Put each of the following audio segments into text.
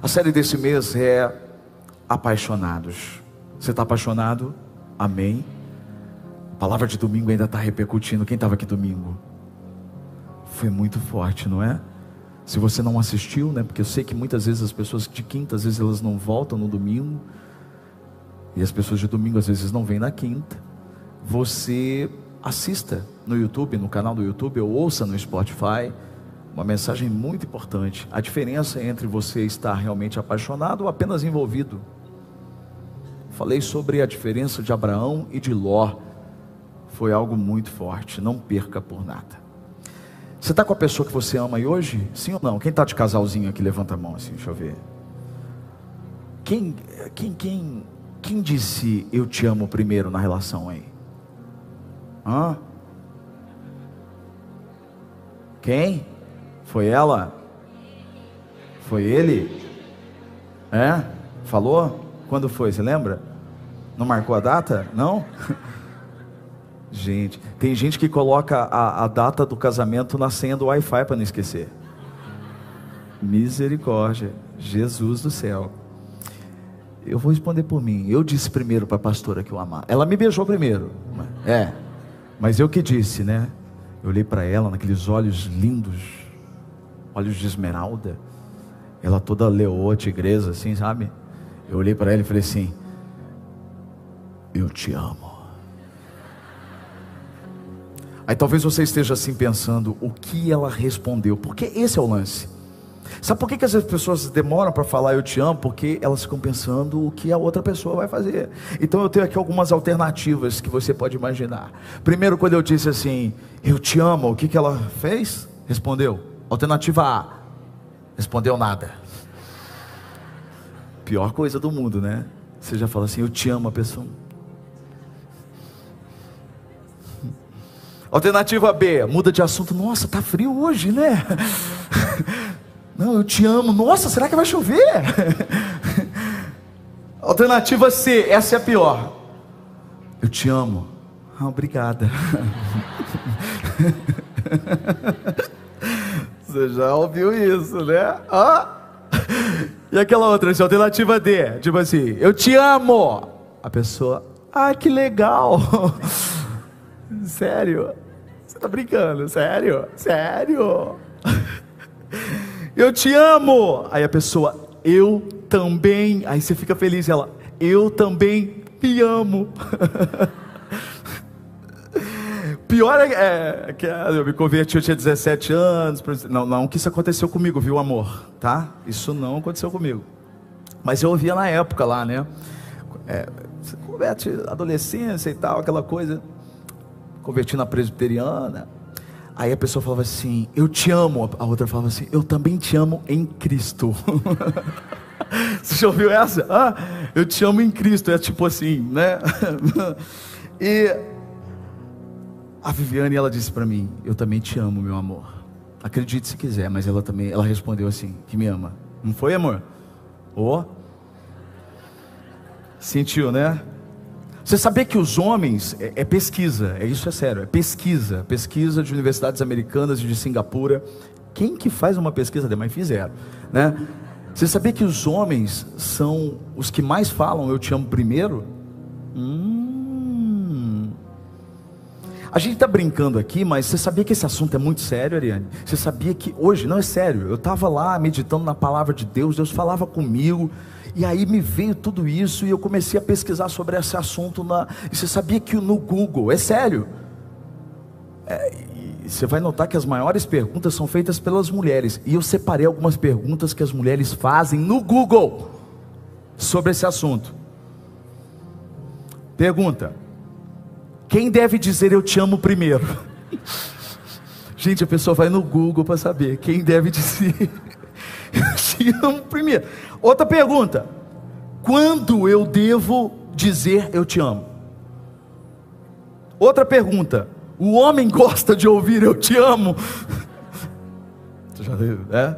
A série desse mês é Apaixonados. Você está apaixonado? Amém. A palavra de domingo ainda está repercutindo. Quem estava aqui domingo? Foi muito forte, não é? Se você não assistiu, né? Porque eu sei que muitas vezes as pessoas de quinta, às vezes elas não voltam no domingo. E as pessoas de domingo às vezes não vêm na quinta. Você assista no YouTube, no canal do YouTube, ou ouça no Spotify. Uma mensagem muito importante. A diferença entre você estar realmente apaixonado ou apenas envolvido. Falei sobre a diferença de Abraão e de Ló. Foi algo muito forte. Não perca por nada. Você está com a pessoa que você ama aí hoje? Sim ou não? Quem está de casalzinho aqui? Levanta a mão assim, deixa eu ver. Quem, quem, quem, quem disse eu te amo primeiro na relação aí? Hã? Quem? Foi ela? Foi ele? É? Falou? Quando foi? Você lembra? Não marcou a data? Não? Gente, tem gente que coloca a, a data do casamento na senha do Wi-Fi para não esquecer. Misericórdia, Jesus do céu. Eu vou responder por mim. Eu disse primeiro para a pastora que eu amava. Ela me beijou primeiro. É, mas eu que disse, né? Eu olhei para ela naqueles olhos lindos, olhos de esmeralda. Ela toda leoa, tigresa, assim, sabe? Eu olhei para ela e falei assim: Eu te amo. Aí talvez você esteja assim pensando, o que ela respondeu? Porque esse é o lance. Sabe por que, que as pessoas demoram para falar eu te amo? Porque elas ficam pensando o que a outra pessoa vai fazer. Então eu tenho aqui algumas alternativas que você pode imaginar. Primeiro, quando eu disse assim, eu te amo, o que, que ela fez? Respondeu. Alternativa A, respondeu nada. Pior coisa do mundo, né? Você já fala assim, eu te amo a pessoa. Alternativa B, muda de assunto. Nossa, tá frio hoje, né? Não, eu te amo. Nossa, será que vai chover? Alternativa C, essa é a pior. Eu te amo. Ah, obrigada. Você já ouviu isso, né? E aquela outra, essa alternativa D, tipo assim, eu te amo. A pessoa, ah, que legal. Sério? Você tá brincando? Sério? Sério? Eu te amo. Aí a pessoa, eu também. Aí você fica feliz. Ela, eu também me amo. Pior é, é que eu me converti, eu tinha 17 anos. Não, não que isso aconteceu comigo, viu, amor? Tá? Isso não aconteceu comigo. Mas eu ouvia na época lá, né? É, converte adolescência e tal, aquela coisa converti na presbiteriana. Aí a pessoa falava assim: Eu te amo. A outra falava assim: Eu também te amo em Cristo. Você já ouviu essa? Ah, eu te amo em Cristo. É tipo assim, né? e a Viviane, ela disse para mim: Eu também te amo, meu amor. Acredite se quiser, mas ela também, ela respondeu assim: Que me ama. Não foi, amor? Oh. Sentiu, né? Você sabia que os homens, é, é, pesquisa, é isso é sério, é pesquisa, pesquisa de universidades americanas e de Singapura. Quem que faz uma pesquisa demais fizeram, né? Você sabia que os homens são os que mais falam eu te amo primeiro? Hum. A gente está brincando aqui, mas você sabia que esse assunto é muito sério, Ariane? Você sabia que hoje, não é sério, eu estava lá meditando na palavra de Deus, Deus falava comigo, e aí me veio tudo isso e eu comecei a pesquisar sobre esse assunto. Na... E você sabia que no Google, é sério, é, você vai notar que as maiores perguntas são feitas pelas mulheres. E eu separei algumas perguntas que as mulheres fazem no Google sobre esse assunto. Pergunta: Quem deve dizer eu te amo primeiro? Gente, a pessoa vai no Google para saber quem deve dizer eu te amo primeiro. Outra pergunta: quando eu devo dizer eu te amo? Outra pergunta: o homem gosta de ouvir eu te amo? Você já viu, é?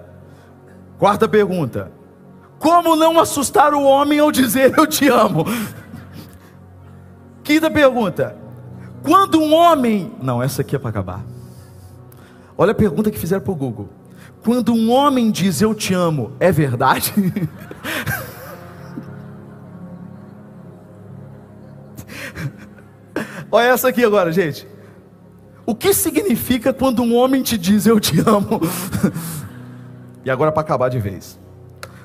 Quarta pergunta: como não assustar o homem ao dizer eu te amo? Quinta pergunta: quando um homem. Não, essa aqui é para acabar. Olha a pergunta que fizeram para o Google. Quando um homem diz eu te amo, é verdade? Olha essa aqui agora, gente. O que significa quando um homem te diz eu te amo? e agora para acabar de vez.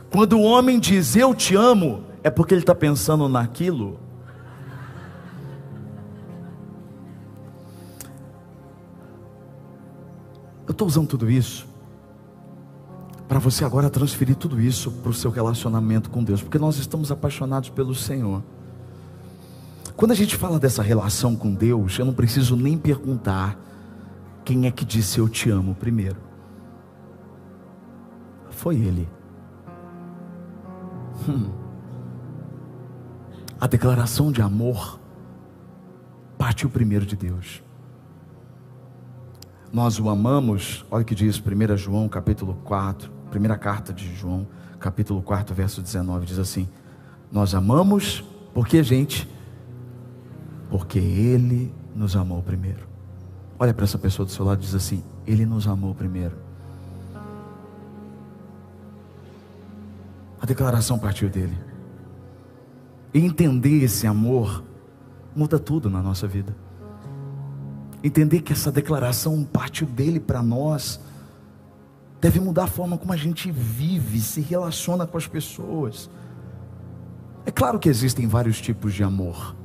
Quando o homem diz eu te amo, é porque ele está pensando naquilo. Eu estou usando tudo isso para você agora transferir tudo isso para o seu relacionamento com Deus, porque nós estamos apaixonados pelo Senhor. Quando a gente fala dessa relação com Deus, eu não preciso nem perguntar quem é que disse eu te amo primeiro. Foi Ele. Hum. A declaração de amor partiu primeiro de Deus. Nós o amamos, olha o que diz 1 João capítulo 4, primeira carta de João, capítulo 4, verso 19, diz assim: Nós amamos porque, gente, porque Ele nos amou primeiro. Olha para essa pessoa do seu lado e diz assim: Ele nos amou primeiro. A declaração partiu dele. E entender esse amor muda tudo na nossa vida. Entender que essa declaração partiu dele para nós deve mudar a forma como a gente vive, se relaciona com as pessoas. É claro que existem vários tipos de amor.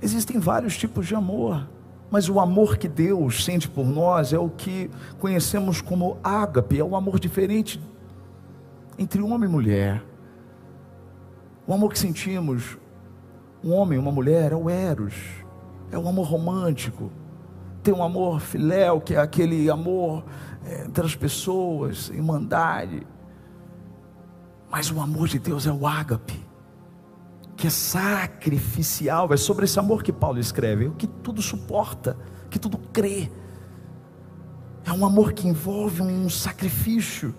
Existem vários tipos de amor. Mas o amor que Deus sente por nós é o que conhecemos como ágape, é um amor diferente entre homem e mulher. O amor que sentimos, um homem uma mulher, é o eros, é o amor romântico. Tem um amor filéu, que é aquele amor é, entre as pessoas, irmandade. Mas o amor de Deus é o ágape, que é sacrificial. É sobre esse amor que Paulo escreve, o que tudo suporta, que tudo crê. É um amor que envolve um sacrifício.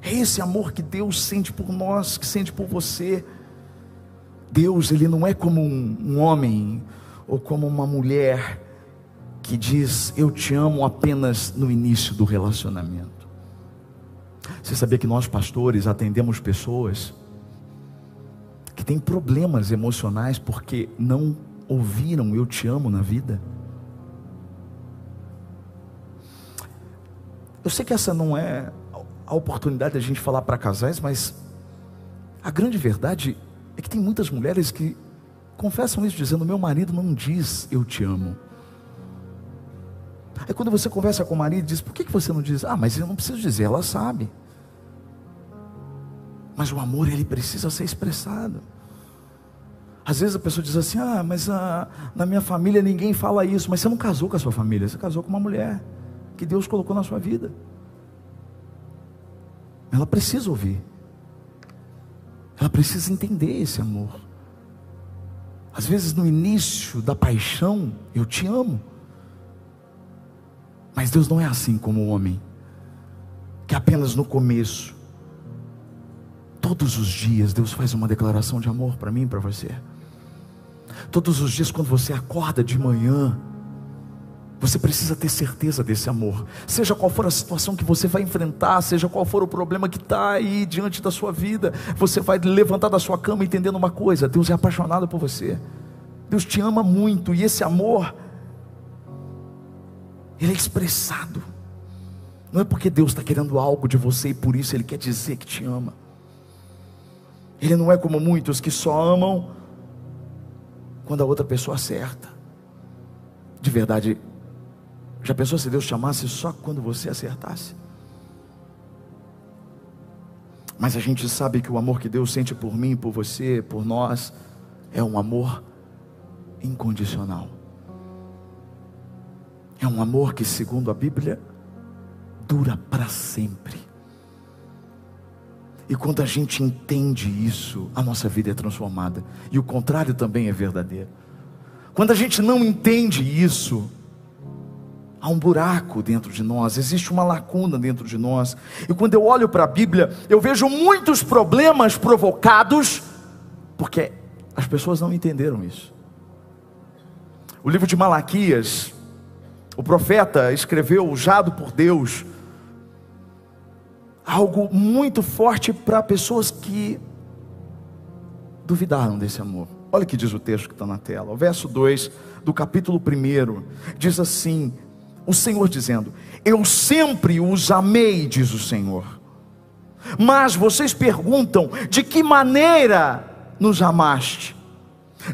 É esse amor que Deus sente por nós, que sente por você. Deus, ele não é como um, um homem ou como uma mulher que diz eu te amo apenas no início do relacionamento. Você sabia que nós pastores atendemos pessoas que têm problemas emocionais porque não ouviram eu te amo na vida? Eu sei que essa não é a oportunidade de a gente falar para casais, mas a grande verdade é que tem muitas mulheres que confessam isso dizendo: meu marido não diz eu te amo. Aí quando você conversa com o marido, diz: por que, você não diz? Ah, mas eu não preciso dizer, ela sabe. Mas o amor, ele precisa ser expressado. Às vezes a pessoa diz assim: ah, mas ah, na minha família ninguém fala isso. Mas você não casou com a sua família, você casou com uma mulher que Deus colocou na sua vida. Ela precisa ouvir. Ela precisa entender esse amor. Às vezes no início da paixão, eu te amo. Mas Deus não é assim como o homem, que apenas no começo, todos os dias, Deus faz uma declaração de amor para mim e para você. Todos os dias, quando você acorda de manhã, você precisa ter certeza desse amor. Seja qual for a situação que você vai enfrentar, seja qual for o problema que está aí diante da sua vida, você vai levantar da sua cama entendendo uma coisa: Deus é apaixonado por você. Deus te ama muito e esse amor ele é expressado. Não é porque Deus está querendo algo de você e por isso Ele quer dizer que te ama. Ele não é como muitos que só amam quando a outra pessoa acerta. De verdade, já pensou se Deus chamasse só quando você acertasse? Mas a gente sabe que o amor que Deus sente por mim, por você, por nós, é um amor incondicional. É um amor que, segundo a Bíblia, dura para sempre. E quando a gente entende isso, a nossa vida é transformada. E o contrário também é verdadeiro. Quando a gente não entende isso, há um buraco dentro de nós, existe uma lacuna dentro de nós. E quando eu olho para a Bíblia, eu vejo muitos problemas provocados porque as pessoas não entenderam isso. O livro de Malaquias o profeta escreveu, usado por Deus, algo muito forte para pessoas que duvidaram desse amor. Olha o que diz o texto que está na tela. O verso 2 do capítulo 1 diz assim: O Senhor dizendo: Eu sempre os amei, diz o Senhor. Mas vocês perguntam: de que maneira nos amaste?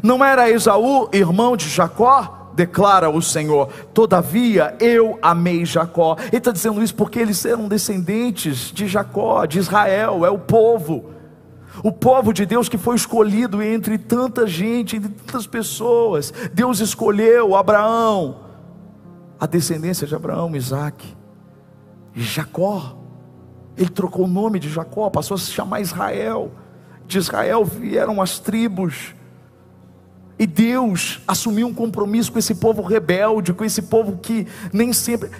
Não era Esaú, irmão de Jacó? Declara o Senhor, todavia eu amei Jacó. Ele está dizendo isso porque eles eram descendentes de Jacó, de Israel, é o povo o povo de Deus que foi escolhido entre tanta gente, entre tantas pessoas. Deus escolheu Abraão, a descendência de Abraão, Isaac, Jacó. Ele trocou o nome de Jacó, passou a se chamar Israel. De Israel vieram as tribos. E Deus assumiu um compromisso com esse povo rebelde, com esse povo que nem sempre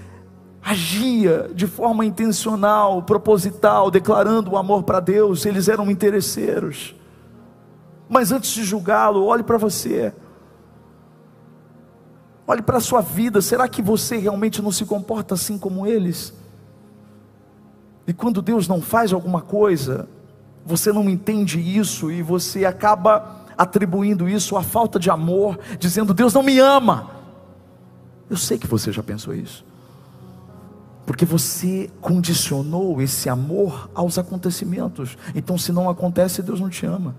agia de forma intencional, proposital, declarando o amor para Deus, eles eram interesseiros. Mas antes de julgá-lo, olhe para você. Olhe para a sua vida, será que você realmente não se comporta assim como eles? E quando Deus não faz alguma coisa, você não entende isso e você acaba atribuindo isso à falta de amor, dizendo: Deus não me ama. Eu sei que você já pensou isso porque você condicionou esse amor aos acontecimentos. Então, se não acontece, Deus não te ama.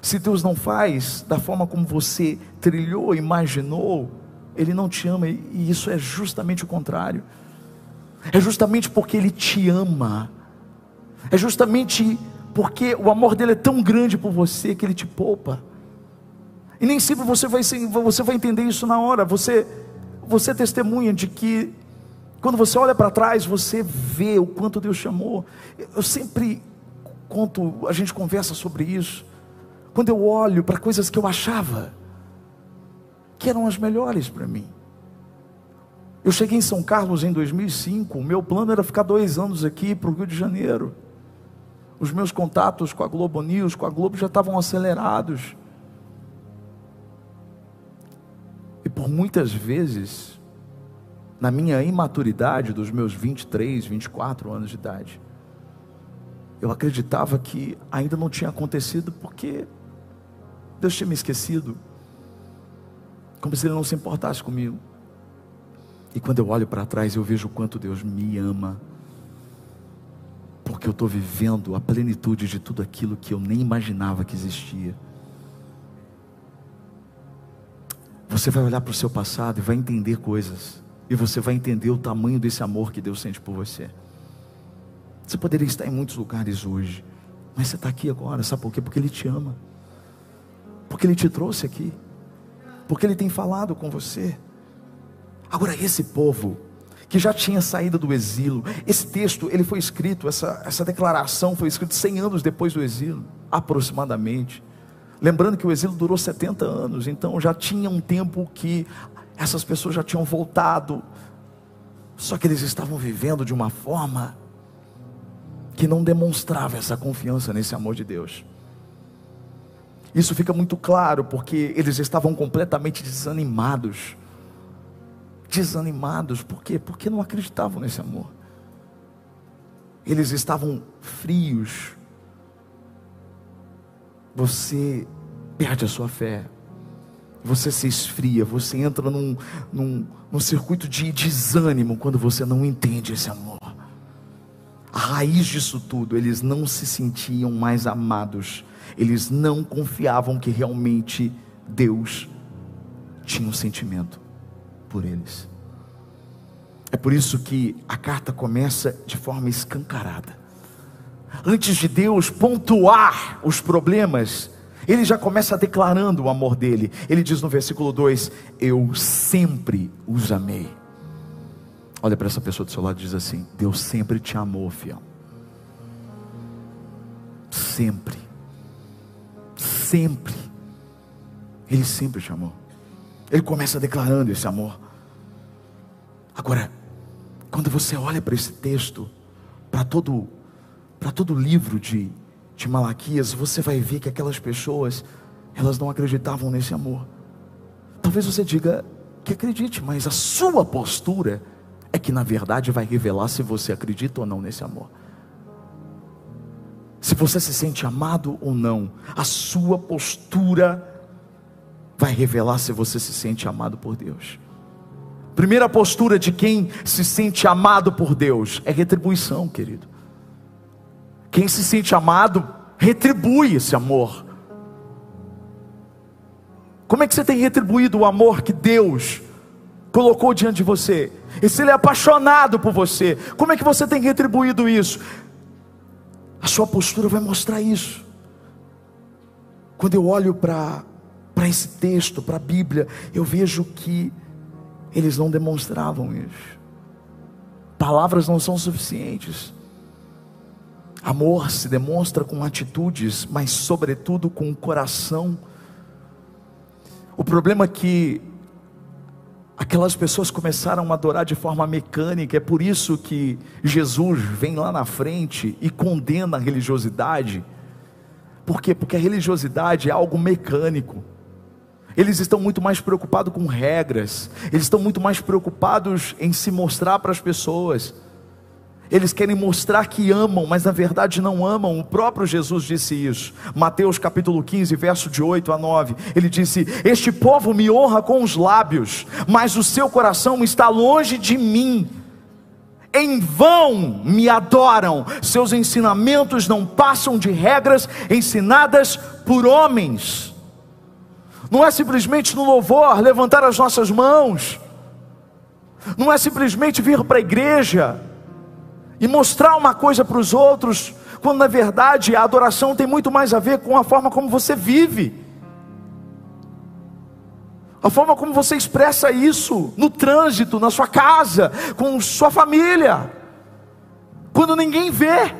Se Deus não faz da forma como você trilhou, imaginou, Ele não te ama, e isso é justamente o contrário. É justamente porque Ele te ama, é justamente porque o amor dele é tão grande por você que Ele te poupa. E nem sempre você vai, você vai entender isso na hora. Você, você testemunha de que quando você olha para trás, você vê o quanto Deus chamou. Eu sempre conto, a gente conversa sobre isso. Quando eu olho para coisas que eu achava que eram as melhores para mim. Eu cheguei em São Carlos em 2005. O meu plano era ficar dois anos aqui para o Rio de Janeiro. Os meus contatos com a Globo News, com a Globo já estavam acelerados. E por muitas vezes na minha imaturidade dos meus 23, 24 anos de idade. Eu acreditava que ainda não tinha acontecido porque Deus tinha me esquecido. Como se Ele não se importasse comigo. E quando eu olho para trás, eu vejo o quanto Deus me ama. Porque eu estou vivendo a plenitude de tudo aquilo que eu nem imaginava que existia. Você vai olhar para o seu passado e vai entender coisas e você vai entender o tamanho desse amor que Deus sente por você. Você poderia estar em muitos lugares hoje, mas você está aqui agora, sabe por quê? Porque Ele te ama, porque Ele te trouxe aqui, porque Ele tem falado com você. Agora, esse povo, que já tinha saído do exílio, esse texto, ele foi escrito, essa, essa declaração foi escrita 100 anos depois do exílio, aproximadamente. Lembrando que o exílio durou 70 anos, então já tinha um tempo que essas pessoas já tinham voltado, só que eles estavam vivendo de uma forma que não demonstrava essa confiança nesse amor de Deus. Isso fica muito claro porque eles estavam completamente desanimados. Desanimados, por quê? Porque não acreditavam nesse amor. Eles estavam frios. Você perde a sua fé você se esfria, você entra num, num, num circuito de desânimo quando você não entende esse amor. A raiz disso tudo, eles não se sentiam mais amados, eles não confiavam que realmente Deus tinha um sentimento por eles. É por isso que a carta começa de forma escancarada. Antes de Deus pontuar os problemas, ele já começa declarando o amor dele. Ele diz no versículo 2: Eu sempre os amei. Olha para essa pessoa do seu lado e diz assim: Deus sempre te amou, fiel. Sempre. Sempre. Ele sempre te amou. Ele começa declarando esse amor. Agora, quando você olha para esse texto, para todo, para todo o livro de de Malaquias, você vai ver que aquelas pessoas, elas não acreditavam nesse amor. Talvez você diga que acredite, mas a sua postura é que na verdade vai revelar se você acredita ou não nesse amor. Se você se sente amado ou não. A sua postura vai revelar se você se sente amado por Deus. Primeira postura de quem se sente amado por Deus é retribuição, querido. Quem se sente amado, retribui esse amor. Como é que você tem retribuído o amor que Deus colocou diante de você? E se Ele é apaixonado por você, como é que você tem retribuído isso? A sua postura vai mostrar isso. Quando eu olho para esse texto, para a Bíblia, eu vejo que eles não demonstravam isso. Palavras não são suficientes. Amor se demonstra com atitudes, mas sobretudo com o coração. O problema é que aquelas pessoas começaram a adorar de forma mecânica, é por isso que Jesus vem lá na frente e condena a religiosidade. Por quê? Porque a religiosidade é algo mecânico. Eles estão muito mais preocupados com regras, eles estão muito mais preocupados em se mostrar para as pessoas. Eles querem mostrar que amam, mas na verdade não amam. O próprio Jesus disse isso. Mateus capítulo 15, verso de 8 a 9. Ele disse: Este povo me honra com os lábios, mas o seu coração está longe de mim. Em vão me adoram, seus ensinamentos não passam de regras ensinadas por homens. Não é simplesmente no louvor levantar as nossas mãos, não é simplesmente vir para a igreja e mostrar uma coisa para os outros, quando na verdade a adoração tem muito mais a ver com a forma como você vive, a forma como você expressa isso no trânsito, na sua casa, com sua família, quando ninguém vê.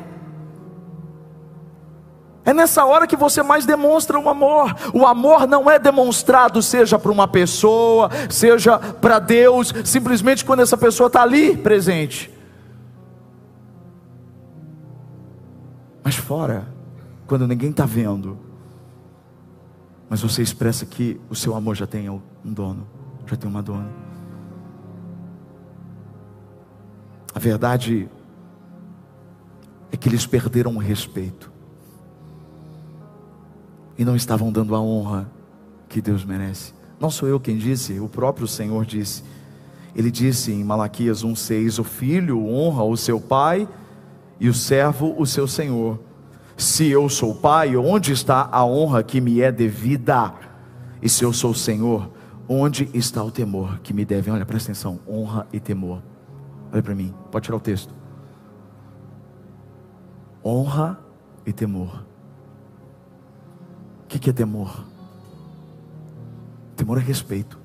É nessa hora que você mais demonstra o amor. O amor não é demonstrado, seja para uma pessoa, seja para Deus, simplesmente quando essa pessoa está ali presente. Mas fora, quando ninguém está vendo, mas você expressa que o seu amor já tem um dono, já tem uma dona. A verdade é que eles perderam o respeito e não estavam dando a honra que Deus merece. Não sou eu quem disse, o próprio Senhor disse. Ele disse em Malaquias 1,6: O filho honra o seu pai e o servo o seu senhor. Se eu sou pai, onde está a honra que me é devida? E se eu sou senhor, onde está o temor que me deve? Olha, presta atenção: honra e temor. Olha para mim, pode tirar o texto. Honra e temor. O que é temor? Temor é respeito.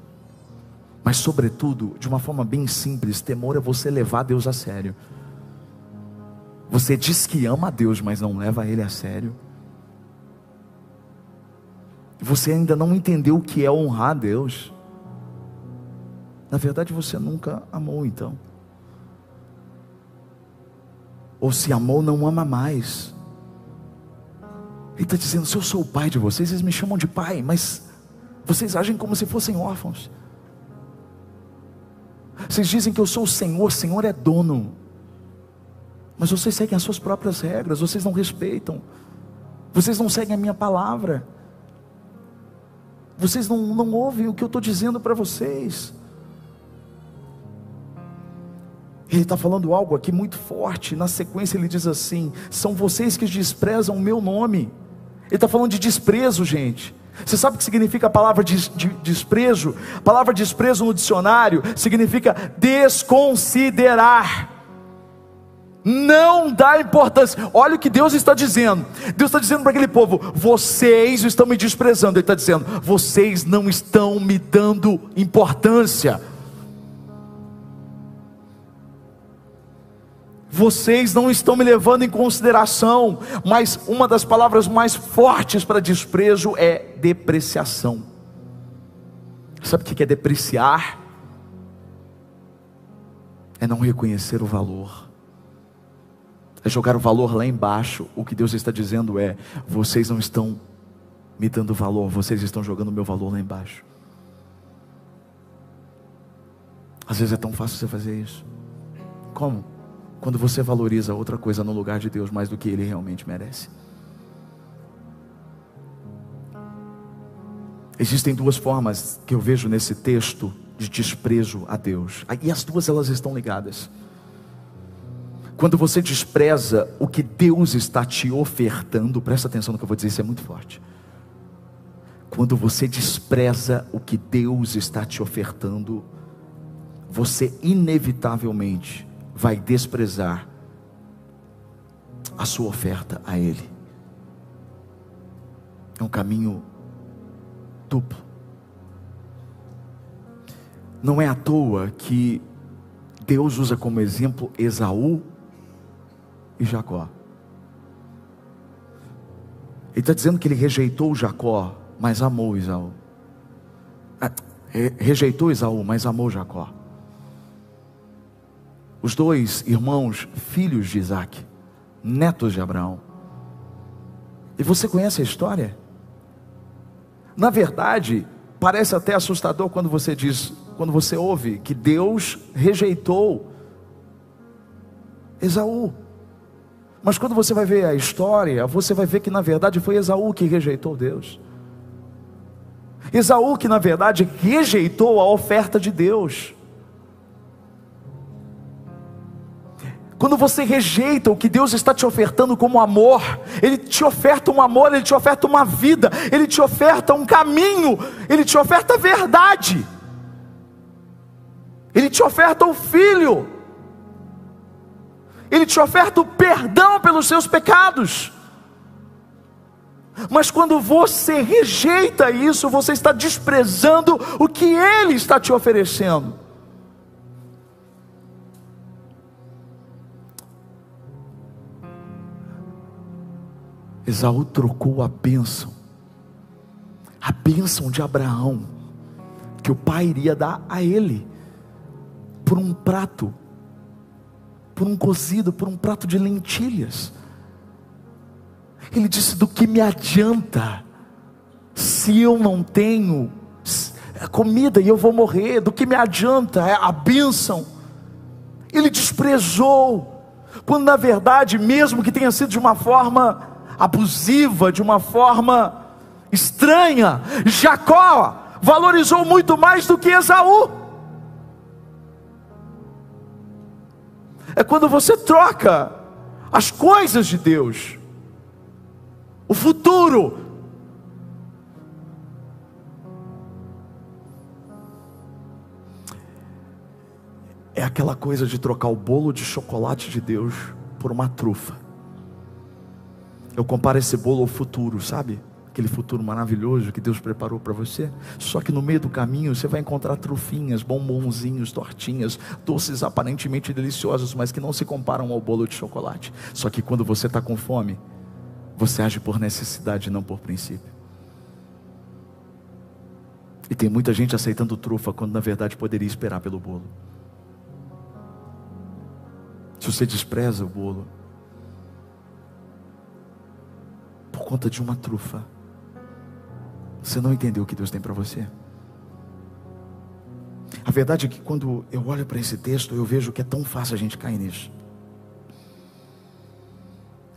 Mas, sobretudo, de uma forma bem simples, temor é você levar Deus a sério. Você diz que ama a Deus, mas não leva Ele a sério. Você ainda não entendeu o que é honrar a Deus. Na verdade, você nunca amou, então. Ou se amou, não ama mais. Ele está dizendo: se eu sou o pai de vocês, eles me chamam de pai, mas vocês agem como se fossem órfãos. Vocês dizem que eu sou o Senhor, Senhor é dono. Mas vocês seguem as suas próprias regras, vocês não respeitam, vocês não seguem a minha palavra, vocês não, não ouvem o que eu estou dizendo para vocês. Ele está falando algo aqui muito forte. Na sequência, ele diz assim: São vocês que desprezam o meu nome. Ele está falando de desprezo, gente. Você sabe o que significa a palavra de, de, desprezo? A palavra desprezo no dicionário significa desconsiderar não dá importância. Olha o que Deus está dizendo. Deus está dizendo para aquele povo: vocês estão me desprezando. Ele está dizendo: vocês não estão me dando importância. Vocês não estão me levando em consideração. Mas uma das palavras mais fortes para desprezo é depreciação. Sabe o que é depreciar? É não reconhecer o valor é jogar o valor lá embaixo. O que Deus está dizendo é: vocês não estão me dando valor, vocês estão jogando o meu valor lá embaixo. Às vezes é tão fácil você fazer isso. Como? Quando você valoriza outra coisa no lugar de Deus mais do que ele realmente merece. Existem duas formas que eu vejo nesse texto de desprezo a Deus. Ah, e as duas elas estão ligadas. Quando você despreza o que Deus está te ofertando, presta atenção no que eu vou dizer, isso é muito forte. Quando você despreza o que Deus está te ofertando, você inevitavelmente vai desprezar a sua oferta a Ele. É um caminho duplo. Não é à toa que Deus usa como exemplo Esaú e Jacó. Ele está dizendo que ele rejeitou Jacó, mas amou Esaú. Ah, rejeitou Esaú, mas amou Jacó. Os dois irmãos, filhos de Isaac, netos de Abraão. E você conhece a história? Na verdade, parece até assustador quando você diz, quando você ouve que Deus rejeitou Esaú. Mas quando você vai ver a história, você vai ver que na verdade foi Esaú que rejeitou Deus. Esaú que na verdade rejeitou a oferta de Deus. Quando você rejeita o que Deus está te ofertando como amor, Ele te oferta um amor, Ele te oferta uma vida, Ele te oferta um caminho, Ele te oferta verdade, Ele te oferta o filho, Ele te oferta o perdão pelos seus pecados. Mas quando você rejeita isso, você está desprezando o que Ele está te oferecendo. Esaú trocou a bênção, a bênção de Abraão, que o pai iria dar a ele, por um prato, por um cozido, por um prato de lentilhas. Ele disse: Do que me adianta se eu não tenho comida e eu vou morrer? Do que me adianta é a bênção? Ele desprezou, quando na verdade, mesmo que tenha sido de uma forma abusiva, de uma forma estranha. Jacó valorizou muito mais do que Esaú. É quando você troca as coisas de Deus, o futuro. É aquela coisa de trocar o bolo de chocolate de Deus por uma trufa. Eu comparo esse bolo ao futuro, sabe? Aquele futuro maravilhoso que Deus preparou para você. Só que no meio do caminho você vai encontrar trufinhas, bombonzinhos, tortinhas, doces aparentemente deliciosos, mas que não se comparam ao bolo de chocolate. Só que quando você está com fome, você age por necessidade, não por princípio. E tem muita gente aceitando trufa quando na verdade poderia esperar pelo bolo. Se você despreza o bolo, por conta de uma trufa. Você não entendeu o que Deus tem para você? A verdade é que quando eu olho para esse texto, eu vejo que é tão fácil a gente cair nisso.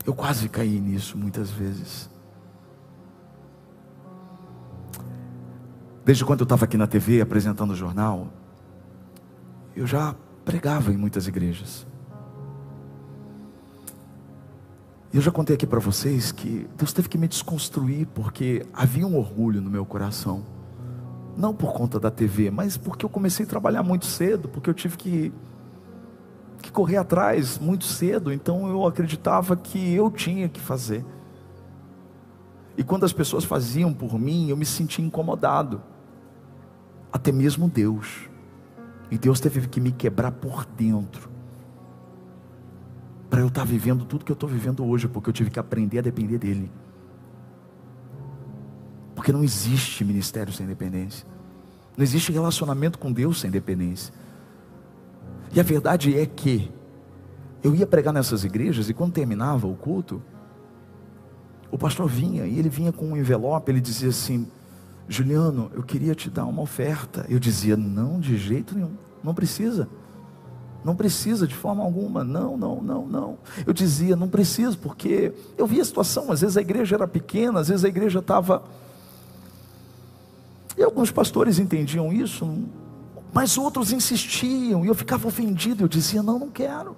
Eu quase caí nisso muitas vezes. Desde quando eu estava aqui na TV apresentando o jornal, eu já pregava em muitas igrejas. Eu já contei aqui para vocês que Deus teve que me desconstruir porque havia um orgulho no meu coração. Não por conta da TV, mas porque eu comecei a trabalhar muito cedo, porque eu tive que, que correr atrás muito cedo, então eu acreditava que eu tinha que fazer. E quando as pessoas faziam por mim, eu me sentia incomodado. Até mesmo Deus. E Deus teve que me quebrar por dentro para eu estar tá vivendo tudo que eu estou vivendo hoje, porque eu tive que aprender a depender dele. Porque não existe ministério sem dependência. Não existe relacionamento com Deus sem dependência. E a verdade é que eu ia pregar nessas igrejas e quando terminava o culto, o pastor vinha e ele vinha com um envelope, ele dizia assim: Juliano, eu queria te dar uma oferta. Eu dizia: Não, de jeito nenhum, não precisa. Não precisa de forma alguma, não, não, não, não. Eu dizia, não precisa, porque eu via a situação, às vezes a igreja era pequena, às vezes a igreja estava E alguns pastores entendiam isso, mas outros insistiam, e eu ficava ofendido, eu dizia: não, não quero.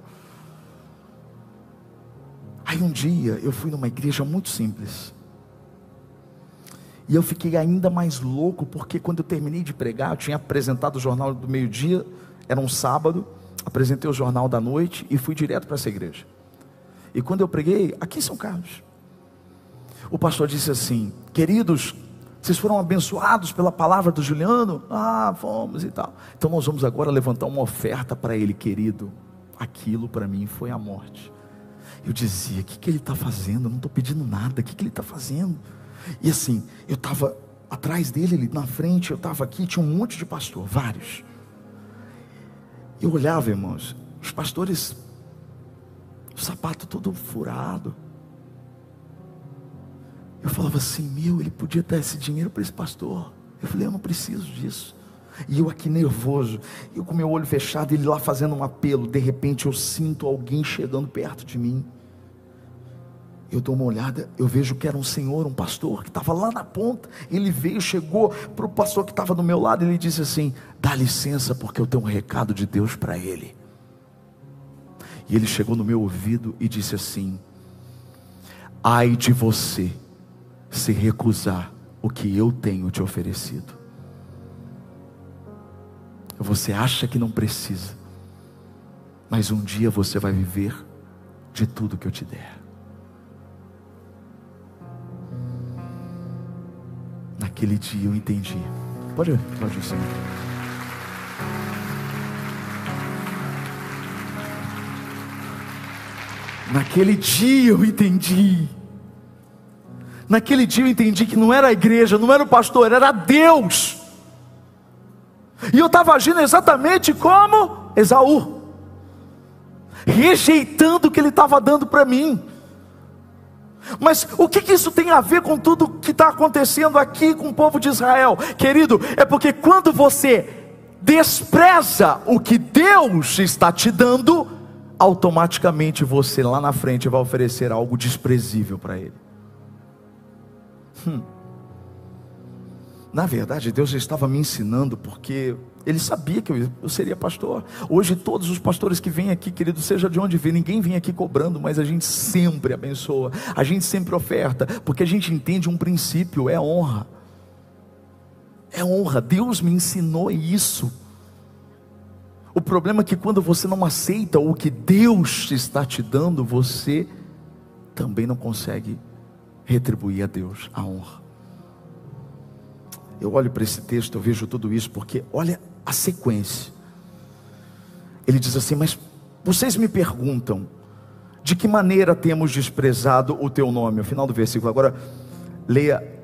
Aí um dia eu fui numa igreja muito simples. E eu fiquei ainda mais louco, porque quando eu terminei de pregar, eu tinha apresentado o jornal do meio-dia, era um sábado, apresentei o jornal da noite e fui direto para essa igreja. E quando eu preguei, aqui em São Carlos, o pastor disse assim: Queridos, vocês foram abençoados pela palavra do Juliano? Ah, fomos e tal. Então nós vamos agora levantar uma oferta para ele, querido. Aquilo para mim foi a morte. Eu dizia: O que, que ele está fazendo? Eu não estou pedindo nada, o que, que ele está fazendo? E assim, eu estava atrás dele, ele na frente, eu estava aqui, tinha um monte de pastor, vários. Eu olhava, irmãos, os pastores, o sapato todo furado. Eu falava assim, meu, ele podia dar esse dinheiro para esse pastor. Eu falei, eu não preciso disso. E eu aqui nervoso, eu com meu olho fechado, ele lá fazendo um apelo. De repente eu sinto alguém chegando perto de mim. Eu dou uma olhada, eu vejo que era um senhor, um pastor, que estava lá na ponta. Ele veio, chegou para o pastor que estava do meu lado, e ele disse assim: Dá licença, porque eu tenho um recado de Deus para ele. E ele chegou no meu ouvido e disse assim: Ai de você se recusar o que eu tenho te oferecido. Você acha que não precisa, mas um dia você vai viver de tudo que eu te der. Naquele dia eu entendi. Pode, pode Senhor. Naquele dia eu entendi. Naquele dia eu entendi que não era a igreja, não era o pastor, era Deus. E eu estava agindo exatamente como Esaú, rejeitando o que ele estava dando para mim. Mas o que, que, isso tem a ver com tudo que está acontecendo aqui com o povo de Israel? Querido, é porque quando você despreza o que Deus está te dando, automaticamente você lá na frente vai oferecer algo desprezível para Ele. Hum. Na verdade, Deus estava me ensinando, porque Ele sabia que eu, seria pastor. Hoje, todos os pastores que vêm aqui, querido, seja de onde vem, ninguém vem aqui cobrando, mas a gente sempre abençoa, a gente sempre oferta, porque a gente entende um princípio: é honra. É honra. Deus me ensinou isso. O problema é que quando você não aceita o que Deus está te dando, você também não consegue retribuir a Deus a honra. Eu olho para esse texto, eu vejo tudo isso, porque olha a sequência. Ele diz assim: Mas vocês me perguntam, de que maneira temos desprezado o teu nome? O final do versículo, agora leia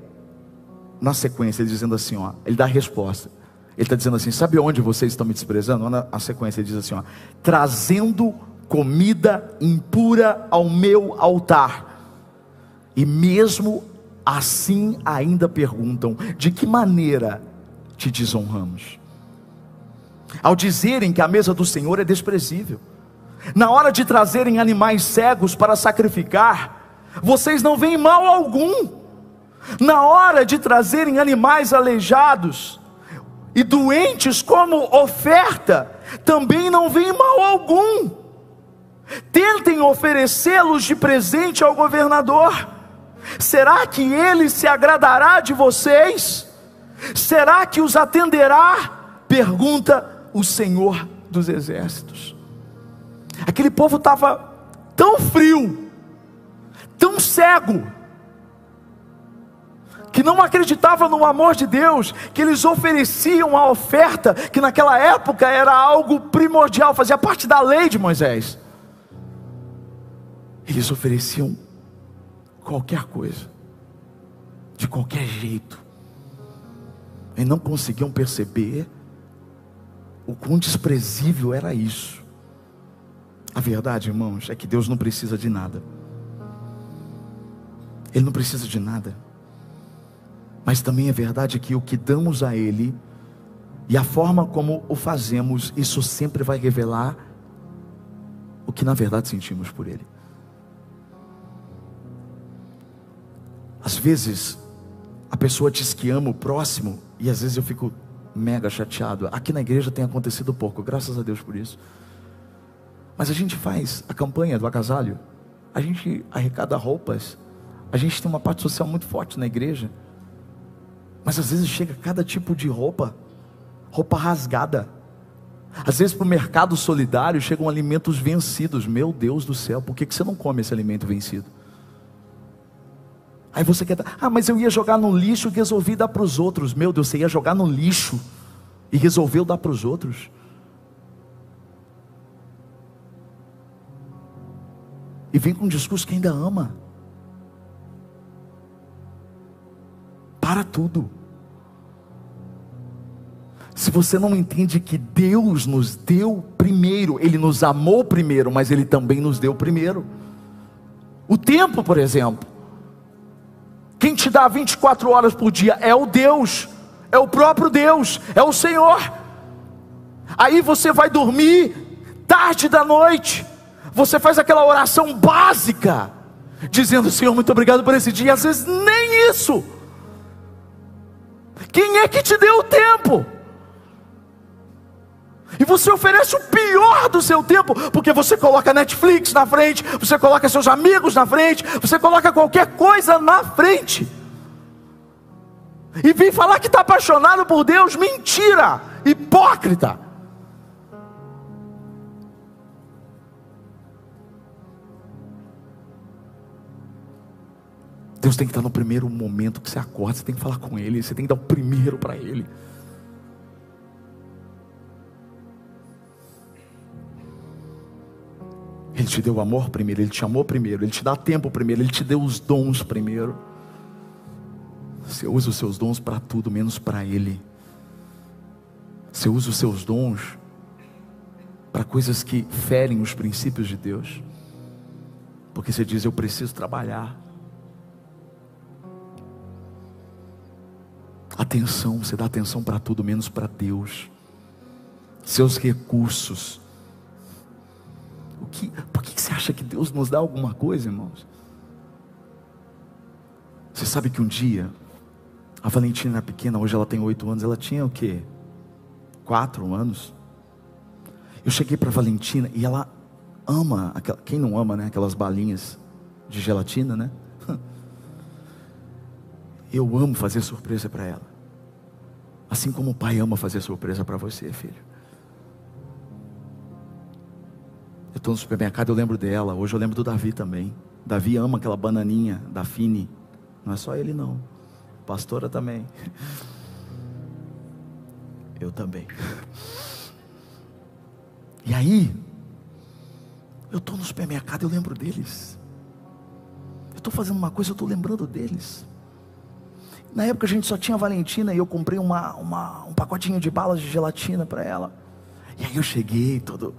na sequência, ele dizendo assim: ó, ele dá a resposta. Ele está dizendo assim: Sabe onde vocês estão me desprezando? Olha a sequência, ele diz assim: ó, Trazendo comida impura ao meu altar, e mesmo Assim ainda perguntam: de que maneira te desonramos? Ao dizerem que a mesa do Senhor é desprezível, na hora de trazerem animais cegos para sacrificar, vocês não veem mal algum. Na hora de trazerem animais aleijados e doentes como oferta, também não veem mal algum. Tentem oferecê-los de presente ao governador Será que ele se agradará de vocês? Será que os atenderá? Pergunta o Senhor dos Exércitos. Aquele povo estava tão frio, tão cego, que não acreditava no amor de Deus, que eles ofereciam a oferta, que naquela época era algo primordial, fazia parte da lei de Moisés. Eles ofereciam qualquer coisa, de qualquer jeito, e não conseguiam perceber o quão desprezível era isso. A verdade, irmãos, é que Deus não precisa de nada. Ele não precisa de nada. Mas também é verdade que o que damos a Ele e a forma como o fazemos, isso sempre vai revelar o que na verdade sentimos por Ele. Às vezes, a pessoa diz que ama o próximo, e às vezes eu fico mega chateado. Aqui na igreja tem acontecido pouco, graças a Deus por isso. Mas a gente faz a campanha do agasalho, a gente arrecada roupas, a gente tem uma parte social muito forte na igreja. Mas às vezes chega cada tipo de roupa, roupa rasgada. Às vezes para o mercado solidário chegam alimentos vencidos. Meu Deus do céu, por que, que você não come esse alimento vencido? Aí você quer, ah, mas eu ia jogar no lixo e resolvi dar para os outros. Meu Deus, você ia jogar no lixo e resolveu dar para os outros. E vem com um discurso que ainda ama. Para tudo. Se você não entende que Deus nos deu primeiro, Ele nos amou primeiro, mas Ele também nos deu primeiro. O tempo, por exemplo. Quem te dá 24 horas por dia é o Deus, é o próprio Deus, é o Senhor. Aí você vai dormir tarde da noite, você faz aquela oração básica, dizendo: Senhor, muito obrigado por esse dia. Às vezes nem isso. Quem é que te deu o tempo? E você oferece o pior do seu tempo, porque você coloca Netflix na frente, você coloca seus amigos na frente, você coloca qualquer coisa na frente. E vem falar que está apaixonado por Deus, mentira, hipócrita. Deus tem que estar no primeiro momento que você acorda, você tem que falar com Ele, você tem que dar o primeiro para Ele. Ele te deu amor primeiro, Ele te amou primeiro, Ele te dá tempo primeiro, Ele te deu os dons primeiro. Você usa os seus dons para tudo, menos para Ele. Você usa os seus dons para coisas que ferem os princípios de Deus. Porque você diz: Eu preciso trabalhar. Atenção, você dá atenção para tudo, menos para Deus. Seus recursos o que, por que você acha que Deus nos dá alguma coisa, irmãos? Você sabe que um dia, a Valentina era pequena, hoje ela tem oito anos, ela tinha o quê? Quatro anos. Eu cheguei para a Valentina e ela ama, aquela, quem não ama, né? Aquelas balinhas de gelatina, né? Eu amo fazer surpresa para ela. Assim como o pai ama fazer surpresa para você, filho. Eu estou no supermercado, eu lembro dela. Hoje eu lembro do Davi também. Davi ama aquela bananinha da Fini. Não é só ele não. Pastora também. Eu também. E aí, eu estou no supermercado, eu lembro deles. Eu estou fazendo uma coisa, eu estou lembrando deles. Na época a gente só tinha Valentina e eu comprei uma, uma, um pacotinho de balas de gelatina para ela. E aí eu cheguei todo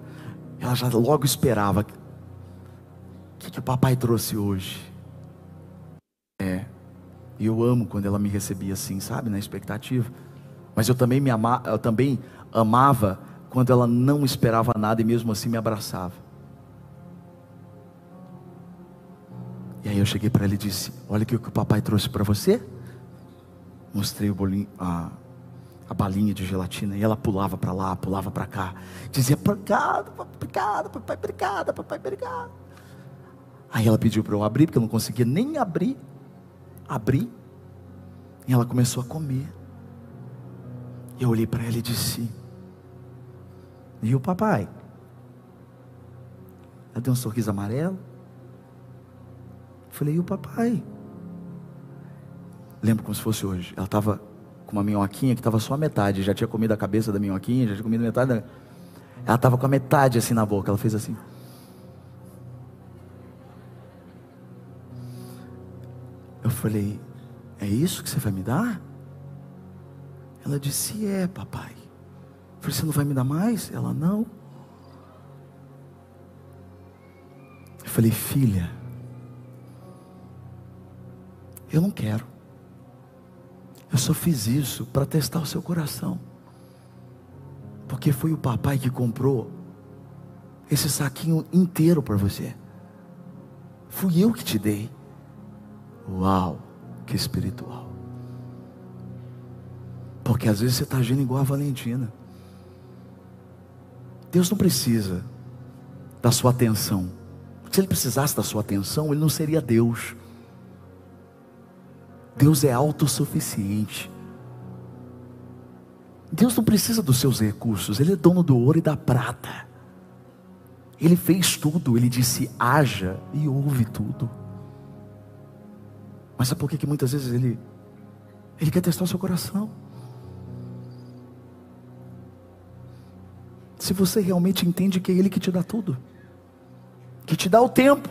ela já logo esperava. O que, que o papai trouxe hoje? É. E eu amo quando ela me recebia assim, sabe, na expectativa. Mas eu também me ama, eu também amava quando ela não esperava nada e mesmo assim me abraçava. E aí eu cheguei para ela e disse: Olha o que o papai trouxe para você. Mostrei o bolinho, a, a balinha de gelatina e ela pulava para lá, pulava para cá, dizia: Obrigado, obrigado, papai, obrigado, papai, obrigado. Aí ela pediu para eu abrir, porque eu não conseguia nem abrir. Abri, e ela começou a comer. Eu olhei para ela e disse: E o papai? Ela deu um sorriso amarelo. Falei: E o papai? Lembro como se fosse hoje. Ela estava com uma minhoquinha que estava só a metade. Já tinha comido a cabeça da minhoquinha, já tinha comido metade. Da... Ela estava com a metade assim na boca. Ela fez assim. Eu falei: É isso que você vai me dar? Ela disse: É, papai. Eu falei: Você não vai me dar mais? Ela: Não. Eu falei: Filha, eu não quero. Eu só fiz isso para testar o seu coração. Porque foi o papai que comprou esse saquinho inteiro para você. Fui eu que te dei. Uau, que espiritual. Porque às vezes você está agindo igual a Valentina. Deus não precisa da sua atenção. Se ele precisasse da sua atenção, ele não seria Deus. Deus é autossuficiente. Deus não precisa dos seus recursos, Ele é dono do ouro e da prata. Ele fez tudo, Ele disse: haja e ouve tudo. Mas sabe por que, que muitas vezes Ele, Ele quer testar o seu coração? Se você realmente entende que é Ele que te dá tudo, que te dá o tempo,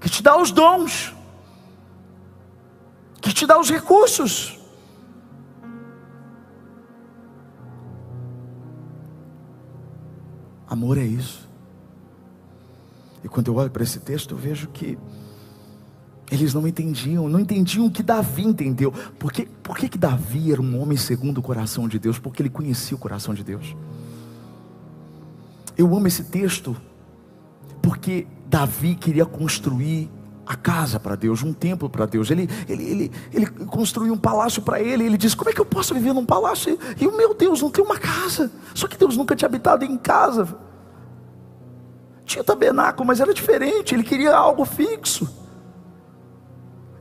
que te dá os dons, que te dá os recursos. Amor é isso. E quando eu olho para esse texto, eu vejo que eles não entendiam, não entendiam o que Davi entendeu. Por que, por que, que Davi era um homem segundo o coração de Deus? Porque ele conhecia o coração de Deus. Eu amo esse texto, porque Davi queria construir a casa para Deus, um templo para Deus. Ele, ele, ele, ele construiu um palácio para ele. Ele disse: Como é que eu posso viver num palácio? E o meu Deus não tem uma casa. Só que Deus nunca tinha habitado em casa. Tinha tabernáculo, mas era diferente. Ele queria algo fixo.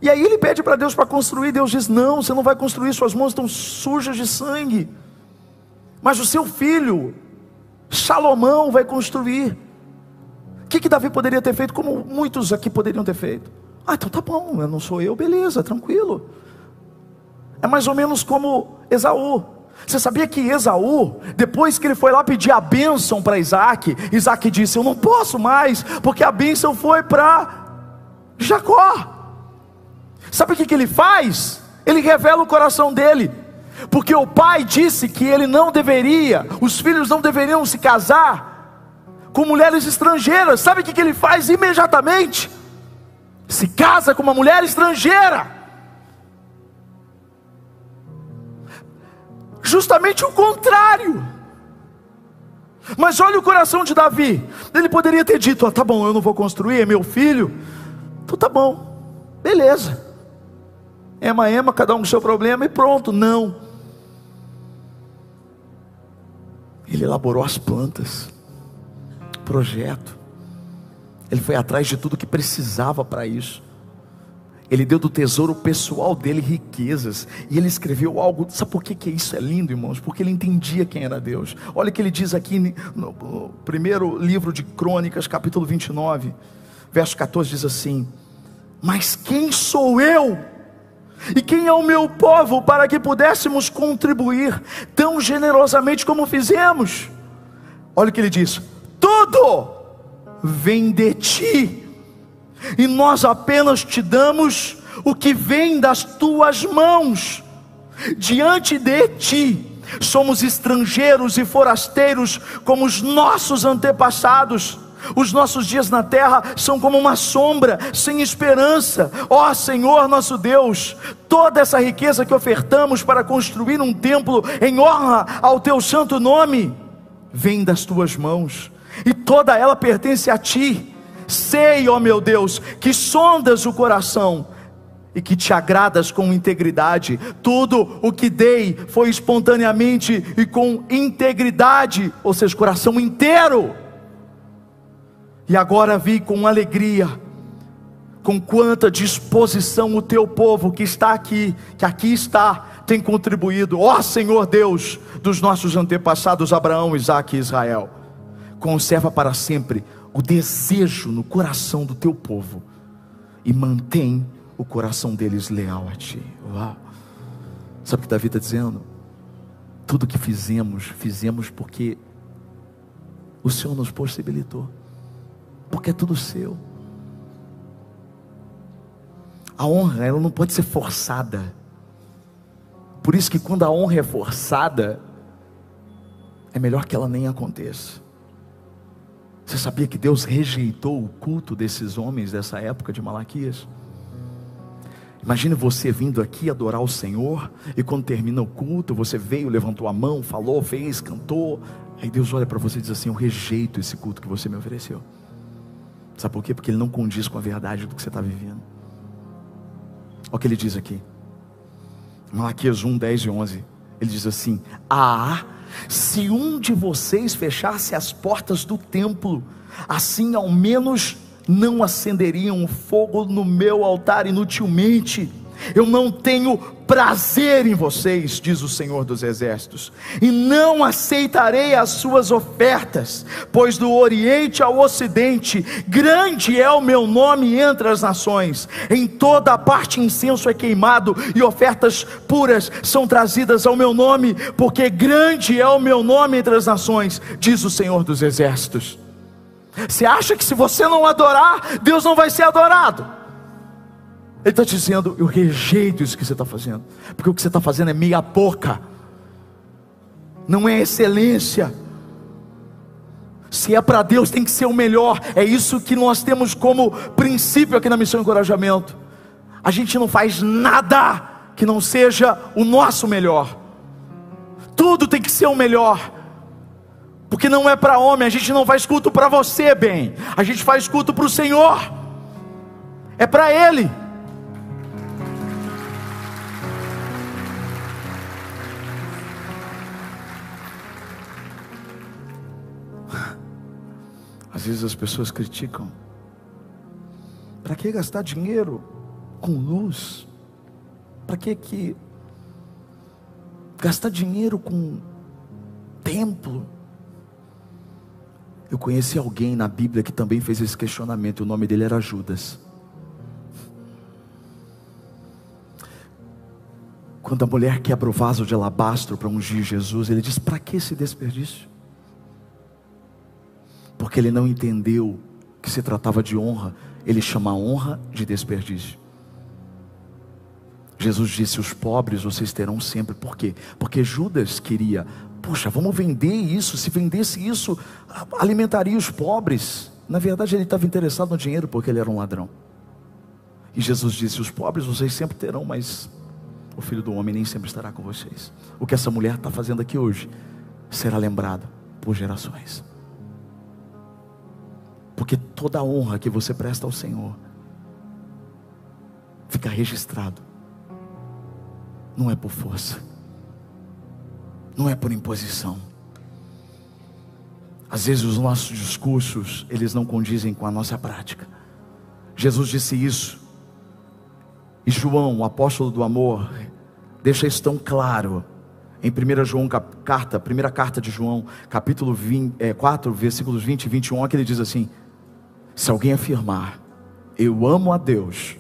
E aí ele pede para Deus para construir. Deus diz: Não, você não vai construir, suas mãos estão sujas de sangue. Mas o seu filho, Salomão, vai construir. Que, que Davi poderia ter feito, como muitos aqui poderiam ter feito? Ah, então tá bom, eu não sou eu, beleza, tranquilo. É mais ou menos como Esaú. Você sabia que Esaú, depois que ele foi lá pedir a bênção para Isaac, Isaac disse: Eu não posso mais, porque a bênção foi para Jacó. Sabe o que, que ele faz? Ele revela o coração dele, porque o pai disse que ele não deveria, os filhos não deveriam se casar com mulheres estrangeiras. Sabe o que, ele faz imediatamente? Se casa com uma mulher estrangeira. Justamente o contrário. Mas olha o coração de Davi. Ele poderia ter dito: ah, tá bom, eu não vou construir, é meu filho. Então tá bom, beleza. Ema, ema, cada um com seu problema e pronto. Não. Ele elaborou as plantas projeto. Ele foi atrás de tudo que precisava para isso. Ele deu do tesouro pessoal dele riquezas. E ele escreveu algo. Sabe por que, que isso é lindo, irmãos? Porque ele entendia quem era Deus. Olha o que ele diz aqui no primeiro livro de Crônicas, capítulo 29, verso 14: diz assim: Mas quem sou eu? E quem é o meu povo para que pudéssemos contribuir tão generosamente como fizemos? Olha o que ele diz: tudo vem de ti, e nós apenas te damos o que vem das tuas mãos, diante de ti. Somos estrangeiros e forasteiros, como os nossos antepassados. Os nossos dias na terra são como uma sombra, sem esperança. Ó Senhor nosso Deus, toda essa riqueza que ofertamos para construir um templo em honra ao teu santo nome, vem das tuas mãos e toda ela pertence a ti. Sei, ó meu Deus, que sondas o coração e que te agradas com integridade. Tudo o que dei foi espontaneamente e com integridade, ou seja, coração inteiro. E agora vi com alegria, com quanta disposição o teu povo que está aqui, que aqui está, tem contribuído. Ó Senhor Deus dos nossos antepassados Abraão, Isaque e Israel conserva para sempre o desejo no coração do teu povo e mantém o coração deles leal a ti. Uau! Sabe o que Davi está dizendo? Tudo que fizemos, fizemos porque o Senhor nos possibilitou, porque é tudo seu. A honra, ela não pode ser forçada. Por isso que quando a honra é forçada, é melhor que ela nem aconteça. Você sabia que Deus rejeitou o culto desses homens dessa época de Malaquias? Imagine você vindo aqui adorar o Senhor, e quando termina o culto, você veio, levantou a mão, falou, fez, cantou. Aí Deus olha para você e diz assim: Eu rejeito esse culto que você me ofereceu. Sabe por quê? Porque ele não condiz com a verdade do que você está vivendo. Olha o que ele diz aqui. Malaquias 1, 10 e 11. Ele diz assim: Ah, se um de vocês fechasse as portas do templo, assim ao menos não acenderiam fogo no meu altar inutilmente. Eu não tenho prazer em vocês, diz o Senhor dos Exércitos, e não aceitarei as suas ofertas, pois do Oriente ao Ocidente, grande é o meu nome entre as nações, em toda a parte incenso é queimado, e ofertas puras são trazidas ao meu nome, porque grande é o meu nome entre as nações, diz o Senhor dos Exércitos. Você acha que se você não adorar, Deus não vai ser adorado? Ele está dizendo: Eu rejeito isso que você está fazendo, porque o que você está fazendo é meia boca, não é excelência. Se é para Deus, tem que ser o melhor. É isso que nós temos como princípio aqui na missão Encorajamento. A gente não faz nada que não seja o nosso melhor. Tudo tem que ser o melhor. Porque não é para homem, a gente não faz culto para você, bem. A gente faz culto para o Senhor. É para Ele. Vezes as pessoas criticam. Para que gastar dinheiro com luz? Para que que gastar dinheiro com templo? Eu conheci alguém na Bíblia que também fez esse questionamento. O nome dele era Judas. Quando a mulher quebra o vaso de alabastro para ungir Jesus, ele diz: Para que esse desperdício? Porque ele não entendeu que se tratava de honra, ele chama a honra de desperdício. Jesus disse: Os pobres vocês terão sempre. Por quê? Porque Judas queria Poxa, vamos vender isso. Se vendesse isso, alimentaria os pobres. Na verdade, ele estava interessado no dinheiro porque ele era um ladrão. E Jesus disse: Os pobres vocês sempre terão, mas o filho do homem nem sempre estará com vocês. O que essa mulher está fazendo aqui hoje será lembrado por gerações. Porque toda honra que você presta ao Senhor fica registrado, não é por força não é por imposição. Às vezes os nossos discursos, eles não condizem com a nossa prática. Jesus disse isso. E João, o apóstolo do amor, deixa isso tão claro. Em 1 João, carta, primeira carta de João, capítulo 20, é, 4, versículos 20 e 21, que ele diz assim: Se alguém afirmar, eu amo a Deus,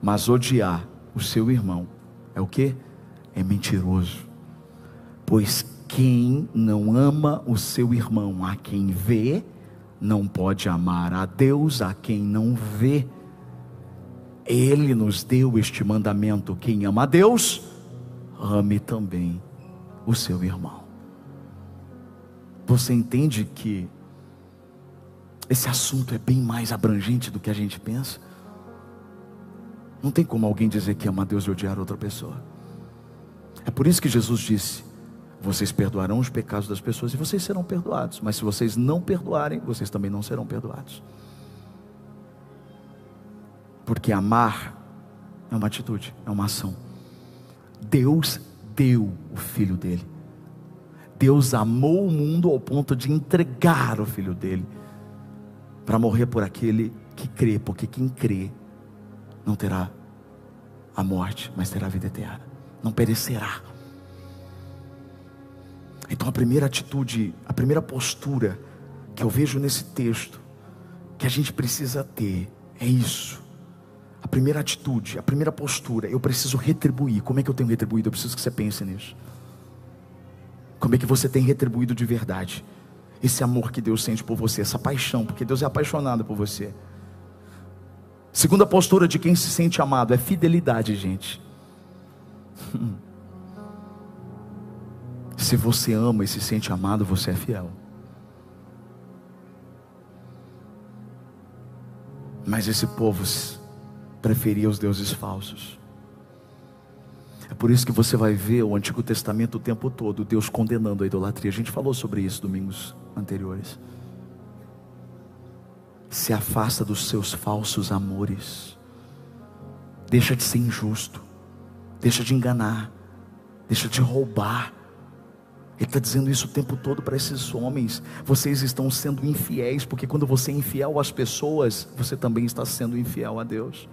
mas odiar o seu irmão, é o que? É mentiroso. Pois quem não ama o seu irmão a quem vê, não pode amar a Deus a quem não vê. Ele nos deu este mandamento: quem ama a Deus, ame também o seu irmão. Você entende que esse assunto é bem mais abrangente do que a gente pensa? Não tem como alguém dizer que ama a Deus e odiar outra pessoa. É por isso que Jesus disse: vocês perdoarão os pecados das pessoas e vocês serão perdoados. Mas se vocês não perdoarem, vocês também não serão perdoados. Porque amar é uma atitude, é uma ação. Deus deu o filho dele. Deus amou o mundo ao ponto de entregar o filho dele para morrer por aquele que crê, porque quem crê não terá a morte, mas terá a vida eterna, não perecerá. Então a primeira atitude, a primeira postura que eu vejo nesse texto, que a gente precisa ter, é isso. A primeira atitude, a primeira postura, eu preciso retribuir. Como é que eu tenho retribuído? Eu preciso que você pense nisso. Como é que você tem retribuído de verdade? Esse amor que Deus sente por você, essa paixão, porque Deus é apaixonado por você. Segunda postura de quem se sente amado é fidelidade, gente. Se você ama e se sente amado, você é fiel. Mas esse povo preferia os deuses falsos. É por isso que você vai ver o Antigo Testamento o tempo todo, Deus condenando a idolatria. A gente falou sobre isso domingos anteriores. Se afasta dos seus falsos amores. Deixa de ser injusto. deixa de enganar, deixa de roubar. Ele está dizendo isso o tempo todo para esses homens. Vocês estão sendo infiéis, porque quando você é infiel às pessoas, você também está sendo infiel a Deus.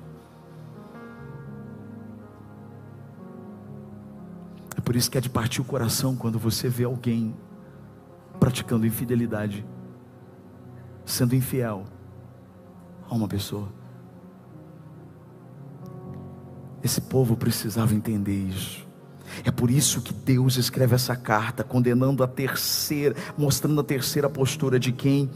É por isso que é de partir o coração quando você vê alguém praticando infidelidade, sendo infiel a uma pessoa. Esse povo precisava entender isso. É por isso que Deus escreve essa carta, condenando a terceira, mostrando a terceira postura de quem.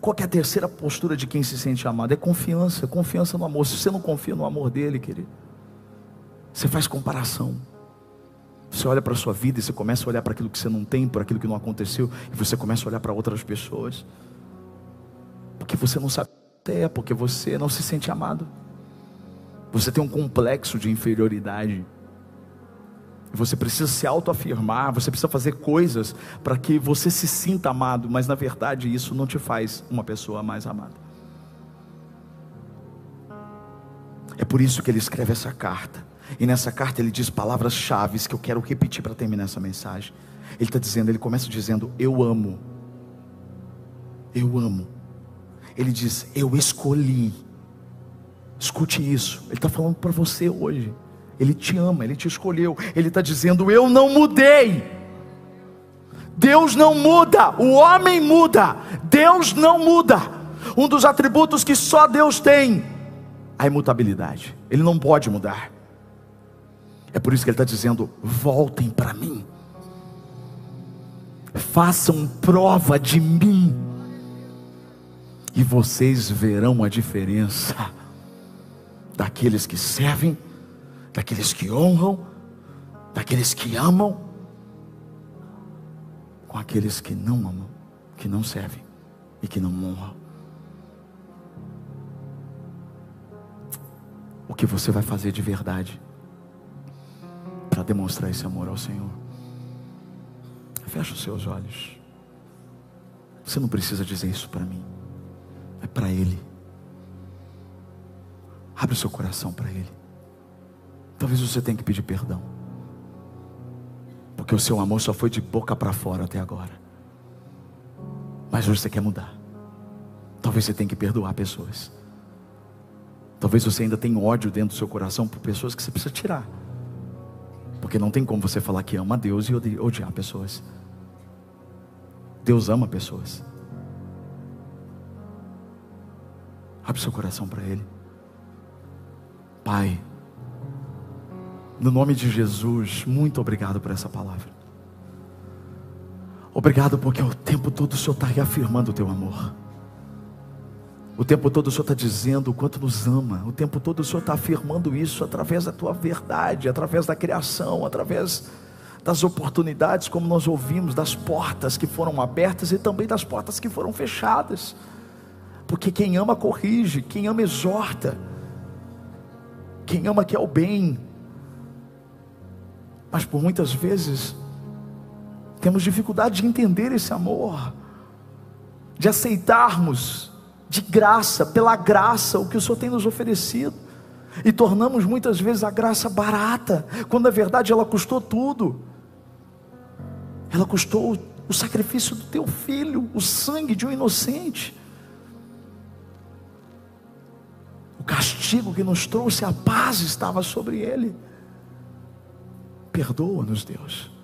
Qual é a terceira postura de quem se sente amado? É confiança, confiança no amor. Se você não confia no amor dele, querido, você faz comparação. Você olha para a sua vida e você começa a olhar para aquilo que você não tem, para aquilo que não aconteceu, e você começa a olhar para outras pessoas. Porque você não sabe até, porque você não se sente amado. Você tem um complexo de inferioridade. Você precisa se autoafirmar, você precisa fazer coisas para que você se sinta amado, mas na verdade isso não te faz uma pessoa mais amada. É por isso que ele escreve essa carta. E nessa carta ele diz palavras-chave que eu quero repetir para terminar essa mensagem. Ele está dizendo, ele começa dizendo: Eu amo. Eu amo. Ele diz: Eu escolhi. Escute isso. Ele está falando para você hoje. Ele te ama, ele te escolheu. Ele está dizendo: Eu não mudei. Deus não muda, o homem muda, Deus não muda. Um dos atributos que só Deus tem, a imutabilidade. Ele não pode mudar. É por isso que ele está dizendo: voltem para mim, façam prova de mim, e vocês verão a diferença daqueles que servem daqueles que honram, daqueles que amam, com aqueles que não amam, que não servem e que não honram. O que você vai fazer de verdade para demonstrar esse amor ao Senhor? Fecha os seus olhos. Você não precisa dizer isso para mim, é para Ele. Abre o seu coração para Ele. Talvez você tenha que pedir perdão. Porque o seu amor só foi de boca para fora até agora. Mas hoje você quer mudar. Talvez você tenha que perdoar pessoas. Talvez você ainda tenha ódio dentro do seu coração por pessoas que você precisa tirar. Porque não tem como você falar que ama a Deus e odiar pessoas. Deus ama pessoas. Abre seu coração para Ele. Pai, no nome de Jesus, muito obrigado por essa palavra. Obrigado porque o tempo todo o Senhor está reafirmando o teu amor. O tempo todo o Senhor está dizendo o quanto nos ama. O tempo todo o Senhor está afirmando isso através da tua verdade, através da criação, através das oportunidades, como nós ouvimos, das portas que foram abertas e também das portas que foram fechadas. Porque quem ama corrige, quem ama exorta, quem ama quer o bem, mas por muitas vezes temos dificuldade de entender esse amor, de aceitarmos de graça, pela graça, o que o Senhor tem nos oferecido. E tornamos muitas vezes a graça barata, quando na verdade ela custou tudo. Ela custou o sacrifício do teu filho, o sangue de um inocente. O castigo que nos trouxe a paz estava sobre ele. Perdoa-nos, Deus.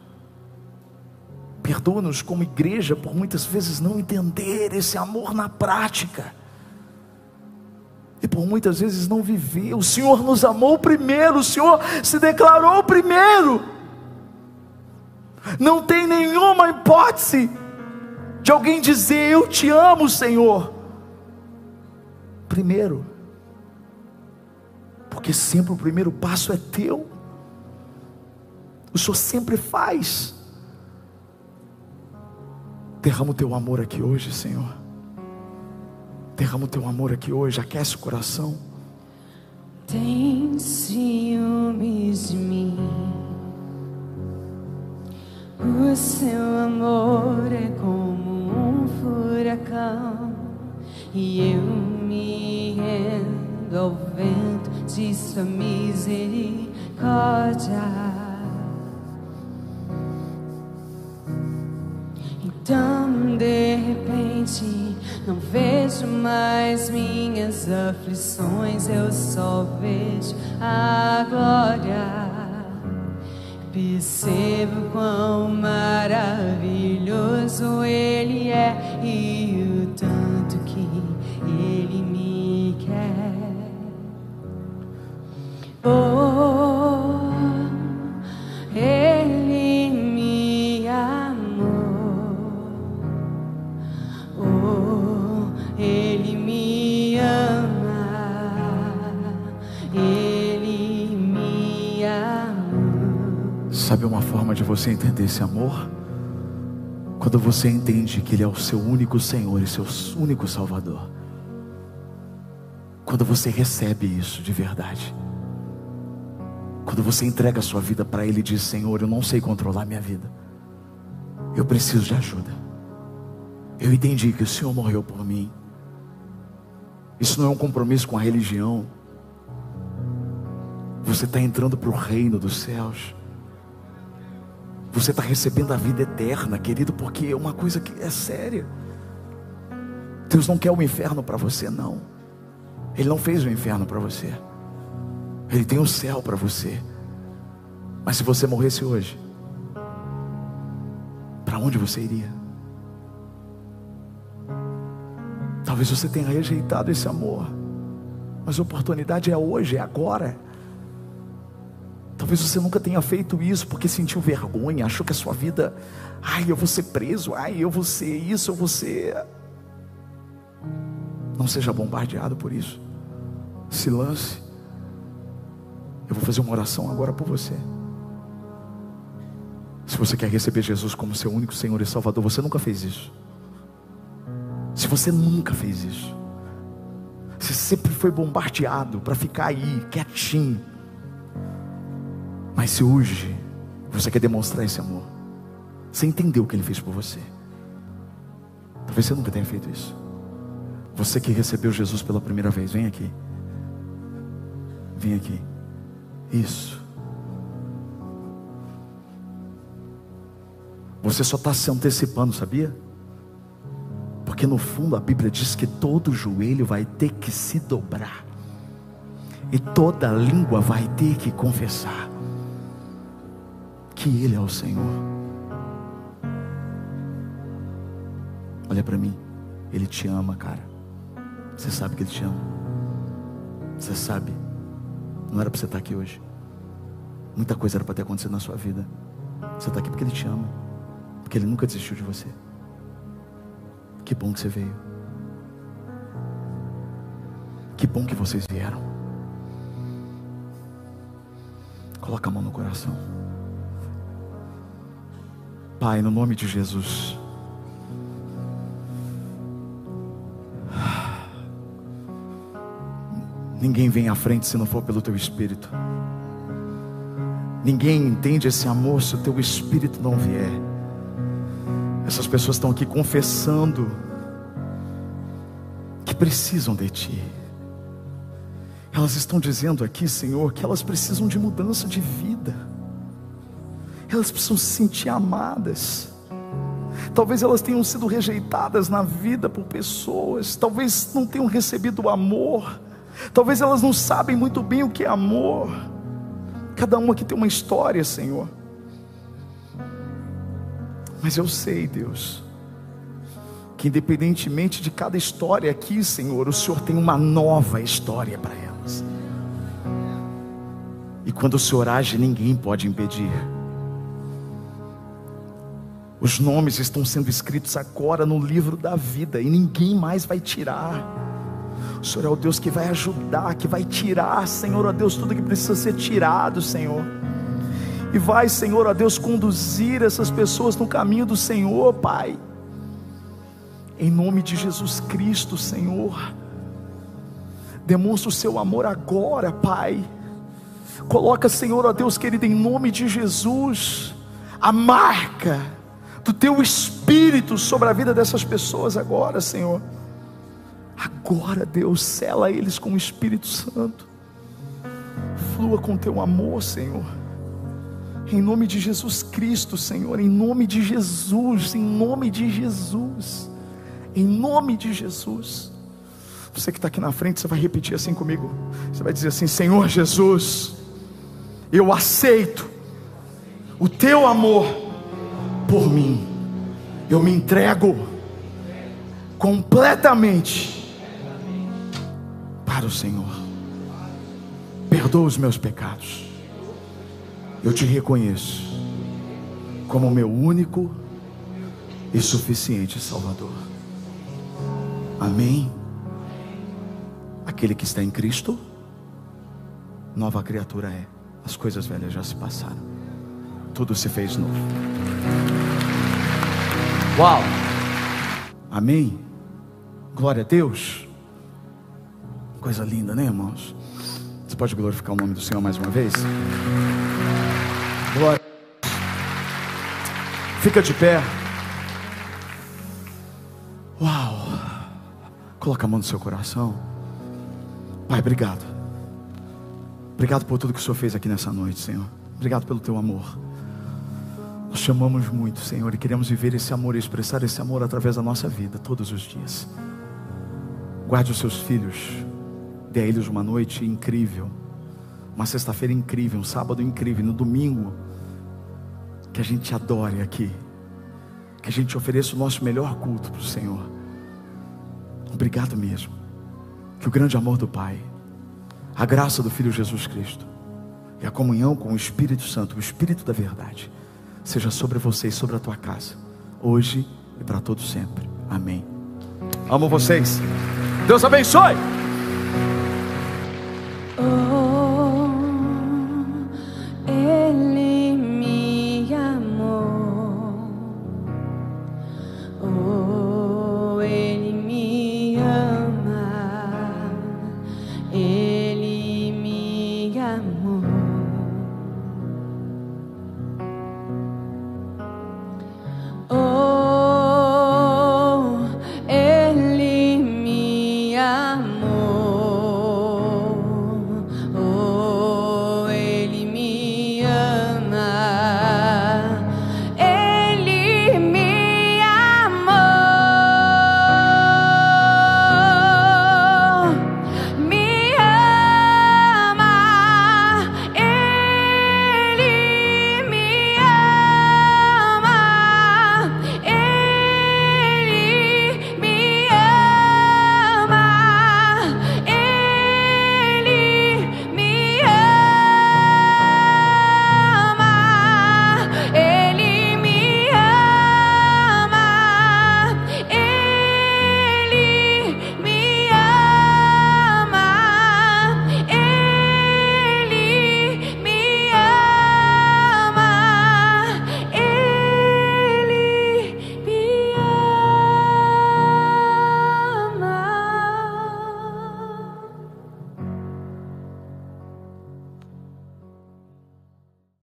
Perdoa-nos como igreja por muitas vezes não entender esse amor na prática. E por muitas vezes não viver. O Senhor nos amou primeiro, o Senhor se declarou primeiro. Não tem nenhuma hipótese de alguém dizer eu te amo, Senhor. Primeiro, porque sempre o primeiro passo é teu o Senhor sempre faz. Derrama o teu amor aqui hoje, Senhor. Derrama o teu amor aqui hoje, aquece o coração. Tem ciúmes de mim. O seu amor é como um furacão. E eu me rendo ao vento de sua misericórdia Então, de repente, não vejo mais minhas aflições, eu só vejo a glória. Percebo quão maravilhoso Ele é e o tanto que Ele me quer. Oh, Sabe uma forma de você entender esse amor? Quando você entende que Ele é o seu único Senhor e seu único Salvador. Quando você recebe isso de verdade. Quando você entrega a sua vida para Ele e diz: Senhor, eu não sei controlar minha vida. Eu preciso de ajuda. Eu entendi que o Senhor morreu por mim. Isso não é um compromisso com a religião. Você está entrando para o reino dos céus. Você está recebendo a vida eterna, querido, porque é uma coisa que é séria. Deus não quer o inferno para você, não. Ele não fez o inferno para você. Ele tem o céu para você. Mas se você morresse hoje, para onde você iria? Talvez você tenha rejeitado esse amor, mas a oportunidade é hoje, é agora. Talvez você nunca tenha feito isso porque sentiu vergonha, achou que a sua vida, ai, eu vou ser preso, ai, eu vou ser isso, eu vou ser. Não seja bombardeado por isso. Se lance. Eu vou fazer uma oração agora por você. Se você quer receber Jesus como seu único Senhor e Salvador, você nunca fez isso. Se você nunca fez isso, você sempre foi bombardeado para ficar aí, quietinho. Mas se hoje você quer demonstrar esse amor, você entendeu o que ele fez por você. Talvez você nunca tenha feito isso. Você que recebeu Jesus pela primeira vez, vem aqui. Vem aqui. Isso. Você só está se antecipando, sabia? Porque no fundo a Bíblia diz que todo joelho vai ter que se dobrar, e toda língua vai ter que confessar que Ele é o Senhor. Olha para mim, Ele te ama, cara. Você sabe que Ele te ama. Você sabe. Não era para você estar aqui hoje. Muita coisa era para ter acontecido na sua vida. Você está aqui porque Ele te ama. Porque Ele nunca desistiu de você. Que bom que você veio. Que bom que vocês vieram. Coloca a mão no coração. Pai, no nome de Jesus. Ninguém vem à frente se não for pelo teu espírito. Ninguém entende esse amor se o teu espírito não vier. Essas pessoas estão aqui confessando que precisam de ti. Elas estão dizendo aqui, Senhor, que elas precisam de mudança de vida. Elas precisam se sentir amadas. Talvez elas tenham sido rejeitadas na vida por pessoas, talvez não tenham recebido amor, talvez elas não sabem muito bem o que é amor. Cada uma aqui tem uma história, Senhor. Mas eu sei, Deus, que independentemente de cada história aqui, Senhor, o Senhor tem uma nova história para elas. E quando o Senhor age, ninguém pode impedir. Os nomes estão sendo escritos agora no livro da vida e ninguém mais vai tirar. O Senhor é o Deus que vai ajudar, que vai tirar, Senhor, ó Deus, tudo que precisa ser tirado, Senhor. E vai, Senhor, ó Deus, conduzir essas pessoas no caminho do Senhor, Pai. Em nome de Jesus Cristo, Senhor. Demonstra o seu amor agora, Pai. Coloca, Senhor, ó Deus querido, em nome de Jesus, a marca do teu espírito sobre a vida dessas pessoas agora, Senhor. Agora, Deus, sela eles com o Espírito Santo. flua com teu amor, Senhor. Em nome de Jesus Cristo, Senhor, em nome de Jesus, em nome de Jesus, em nome de Jesus. Você que está aqui na frente, você vai repetir assim comigo. Você vai dizer assim: Senhor Jesus, eu aceito o teu amor por mim. Eu me entrego completamente para o Senhor. Perdoa os meus pecados. Eu te reconheço como meu único e suficiente Salvador. Amém. Aquele que está em Cristo, nova criatura é. As coisas velhas já se passaram. Tudo se fez novo. Uau! Amém. Glória a Deus. Coisa linda, né, irmãos? Você pode glorificar o nome do Senhor mais uma vez? Glória. Fica de pé. Uau. Coloca a mão no seu coração. Pai, obrigado. Obrigado por tudo que o Senhor fez aqui nessa noite, Senhor. Obrigado pelo teu amor. Nós chamamos muito, Senhor, e queremos viver esse amor e expressar esse amor através da nossa vida, todos os dias. Guarde os seus filhos, dê a eles uma noite incrível, uma sexta-feira incrível, um sábado incrível, no domingo, que a gente adore aqui, que a gente ofereça o nosso melhor culto para o Senhor. Obrigado mesmo. Que o grande amor do Pai, a graça do Filho Jesus Cristo e a comunhão com o Espírito Santo, o Espírito da verdade, seja sobre você e sobre a tua casa, hoje e para todo sempre. Amém. Amo vocês. Deus abençoe.